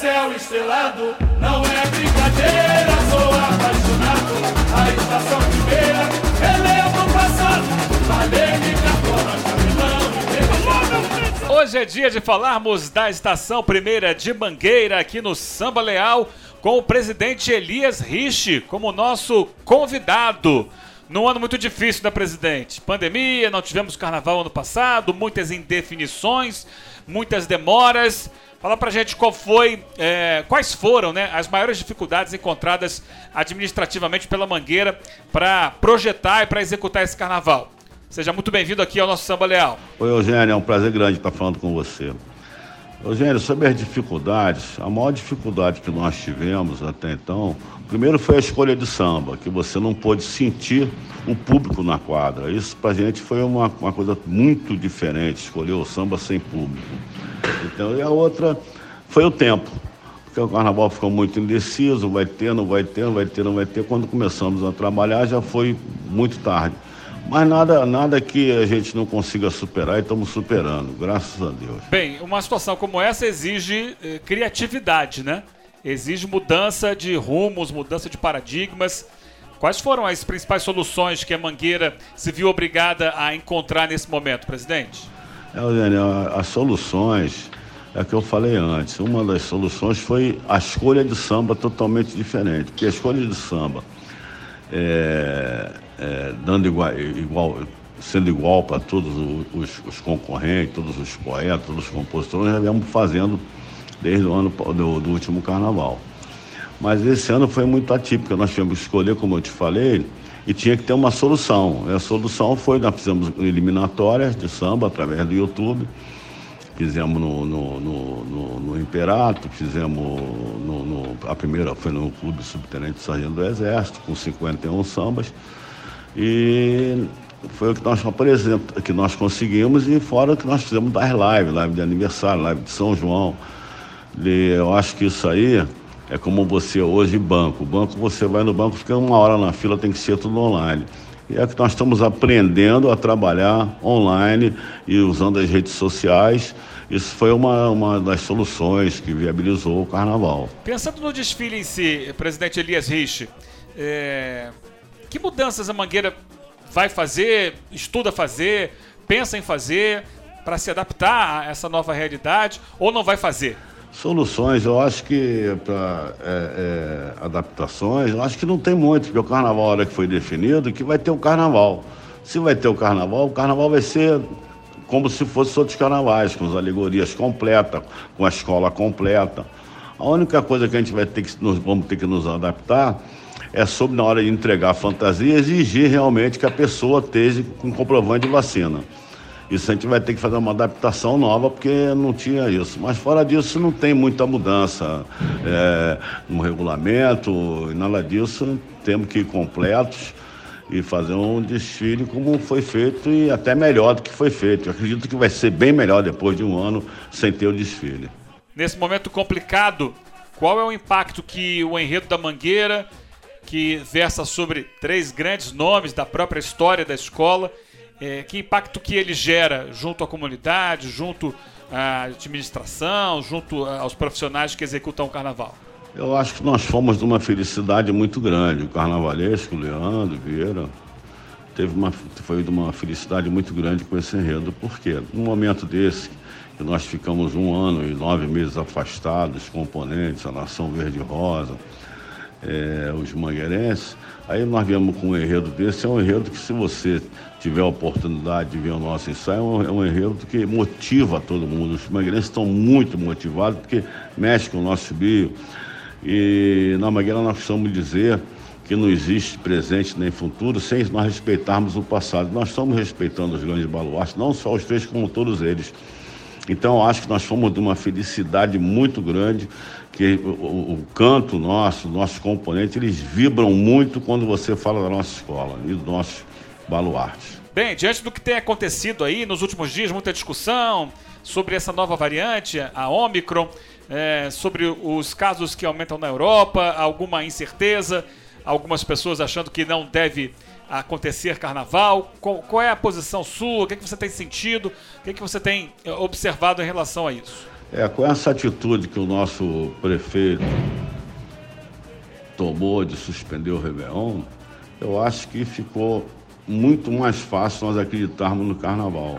céu estrelado, não é brincadeira, sou apaixonado. A estação primeira, o passado, Cabelão Hoje é dia de falarmos da estação primeira de Mangueira aqui no Samba Leal com o presidente Elias Rich como nosso convidado. Num ano muito difícil da presidente. Pandemia, não tivemos carnaval ano passado, muitas indefinições, muitas demoras. Fala pra gente qual foi, é, quais foram né, as maiores dificuldades encontradas administrativamente pela Mangueira para projetar e para executar esse carnaval. Seja muito bem-vindo aqui ao nosso Samba Leal. Oi, Eugênio, é um prazer grande estar falando com você. Eugênio, sobre as dificuldades, a maior dificuldade que nós tivemos até então, primeiro foi a escolha de samba, que você não pôde sentir o público na quadra. Isso pra gente foi uma, uma coisa muito diferente, escolher o samba sem público. Então, e a outra foi o tempo, porque o carnaval ficou muito indeciso, vai ter, não vai ter, não vai ter, não vai ter. Quando começamos a trabalhar já foi muito tarde. Mas nada, nada que a gente não consiga superar e estamos superando, graças a Deus. Bem, uma situação como essa exige eh, criatividade, né? Exige mudança de rumos, mudança de paradigmas. Quais foram as principais soluções que a Mangueira se viu obrigada a encontrar nesse momento, presidente? É, as soluções, é o que eu falei antes, uma das soluções foi a escolha de samba totalmente diferente, porque a escolha de samba é, é, dando igual, igual- sendo igual para todos os, os concorrentes, todos os poetas, todos os compositores, nós viemos fazendo desde o ano do, do último carnaval. Mas esse ano foi muito atípico, nós tivemos que escolher, como eu te falei, e tinha que ter uma solução. E a solução foi, nós fizemos eliminatórias de samba através do YouTube, fizemos no, no, no, no- no Imperato, fizemos no, no- a primeira foi no Clube Subtenente Sargento do Exército, com 51 sambas. E foi o que nós, exemplo, que nós conseguimos e fora o que nós fizemos das lives, live de aniversário, live de São João. E eu acho que isso aí é como você hoje banco. Banco, você vai no banco, fica uma hora na fila, tem que ser tudo online. E é que nós estamos aprendendo a trabalhar online e usando as redes sociais. Isso foi uma, uma das soluções que viabilizou o carnaval. Pensando no desfile em si, presidente Elias Rich, é, que mudanças a Mangueira vai fazer, estuda fazer, pensa em fazer para se adaptar a essa nova realidade ou não vai fazer? Soluções, eu acho que para adaptações, eu acho que não tem muito, porque o carnaval, a hora que foi definido, que vai ter o carnaval. Se vai ter o carnaval, o carnaval vai ser como se fosse outros carnavais, com as alegorias completas, com a escola completa. A única coisa que a gente vai ter que nos vamos ter que nos adaptar é sobre na hora de entregar a fantasia exigir realmente que a pessoa esteja com comprovante de vacina. Isso a gente vai ter que fazer uma adaptação nova, porque não tinha isso. Mas fora disso, não tem muita mudança é, no regulamento, nada disso. Temos que ir completos e fazer um desfile como foi feito e até melhor do que foi feito. Eu acredito que vai ser bem melhor depois de um ano sem ter o desfile. Nesse momento complicado, qual é o impacto que o enredo da Mangueira, que versa sobre três grandes nomes da própria história da escola, é, que impacto que ele gera junto à comunidade, junto à administração, junto aos profissionais que executam o carnaval? Eu acho que nós fomos de uma felicidade muito grande. O carnavalesco, o Leandro Vieira, teve uma, foi de uma felicidade muito grande com esse enredo. Por quê? Num momento desse, que nós ficamos um ano e nove meses afastados, os componentes, a Nação Verde Rosa, eh, os mangueirenses, aí nós viemos com um enredo desse, é um enredo que se você tiver a oportunidade de ver o nosso ensaio, é um, é enredo que motiva todo mundo. Os mangueirenses estão muito motivados, porque mexe com o nosso bio. E na Mangueira nós precisamos dizer que não existe presente nem futuro sem nós respeitarmos o passado. Nós estamos respeitando os grandes baluartes, não só os três, como todos eles. Então, eu acho que nós fomos de uma felicidade muito grande, que o, o- canto nosso, nossos componentes, eles vibram muito quando você fala da nossa escola e dos nossos baluartes. Bem, diante do que tem acontecido aí nos últimos dias, muita discussão sobre essa nova variante, a Omicron, é, sobre os casos que aumentam na Europa, alguma incerteza, algumas pessoas achando que não deve acontecer carnaval. Qual, qual é a posição sua? O que, é que você tem sentido? O que, é que você tem eh, observado em relação a isso? É, com essa atitude que o nosso prefeito tomou de suspender o Réveillon, eu acho que ficou muito mais fácil nós acreditarmos no carnaval.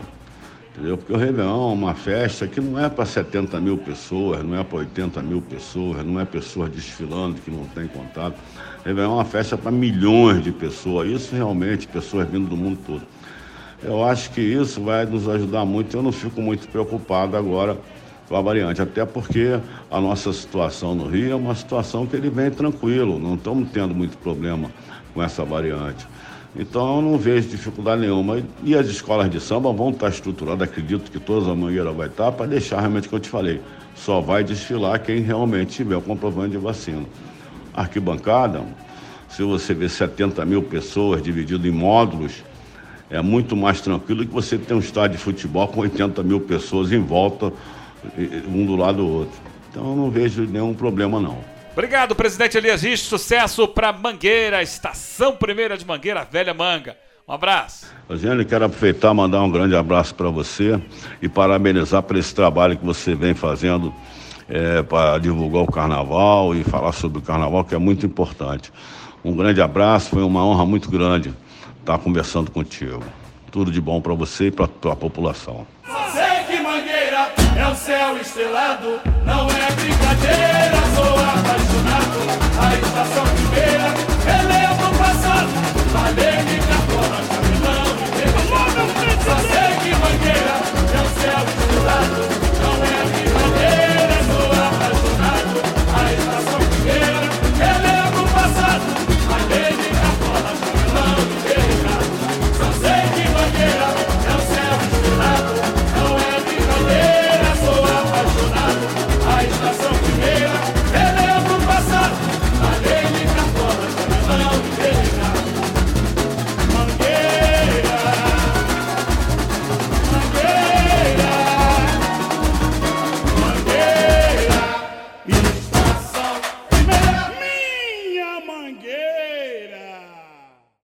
Entendeu? Porque o Réveillon é uma festa que não é para 70 mil pessoas, não é para 80 mil pessoas, não é pessoas desfilando que não tem contato. Réveillon é uma festa para milhões de pessoas, isso realmente, pessoas vindo do mundo todo. Eu acho que isso vai nos ajudar muito, eu não fico muito preocupado agora com a variante, até porque a nossa situação no Rio é uma situação que ele vem tranquilo, não estamos tendo muito problema com essa variante. Então eu não vejo dificuldade nenhuma. E as escolas de samba vão estar estruturadas, acredito que todas a mangueira vai estar, para deixar realmente o que eu te falei. Só vai desfilar quem realmente tiver o comprovante de vacina. Arquibancada, se você vê 70 mil pessoas dividido em módulos, é muito mais tranquilo que você ter um estádio de futebol com 80 mil pessoas em volta, um do lado do outro. Então eu não vejo nenhum problema não. Obrigado, presidente Elias Rich. Sucesso para Mangueira, estação primeira de Mangueira, Velha Manga. Um abraço. Rosiane, quero aproveitar e mandar um grande abraço para você e parabenizar por esse trabalho que você vem fazendo é, para divulgar o carnaval e falar sobre o carnaval, que é muito importante. Um grande abraço, foi uma honra muito grande estar conversando contigo. Tudo de bom para você e para a população. É o céu estrelado, não é brincadeira, sou apaixonado. A estação primeira, relevo passado, Valene, Capona,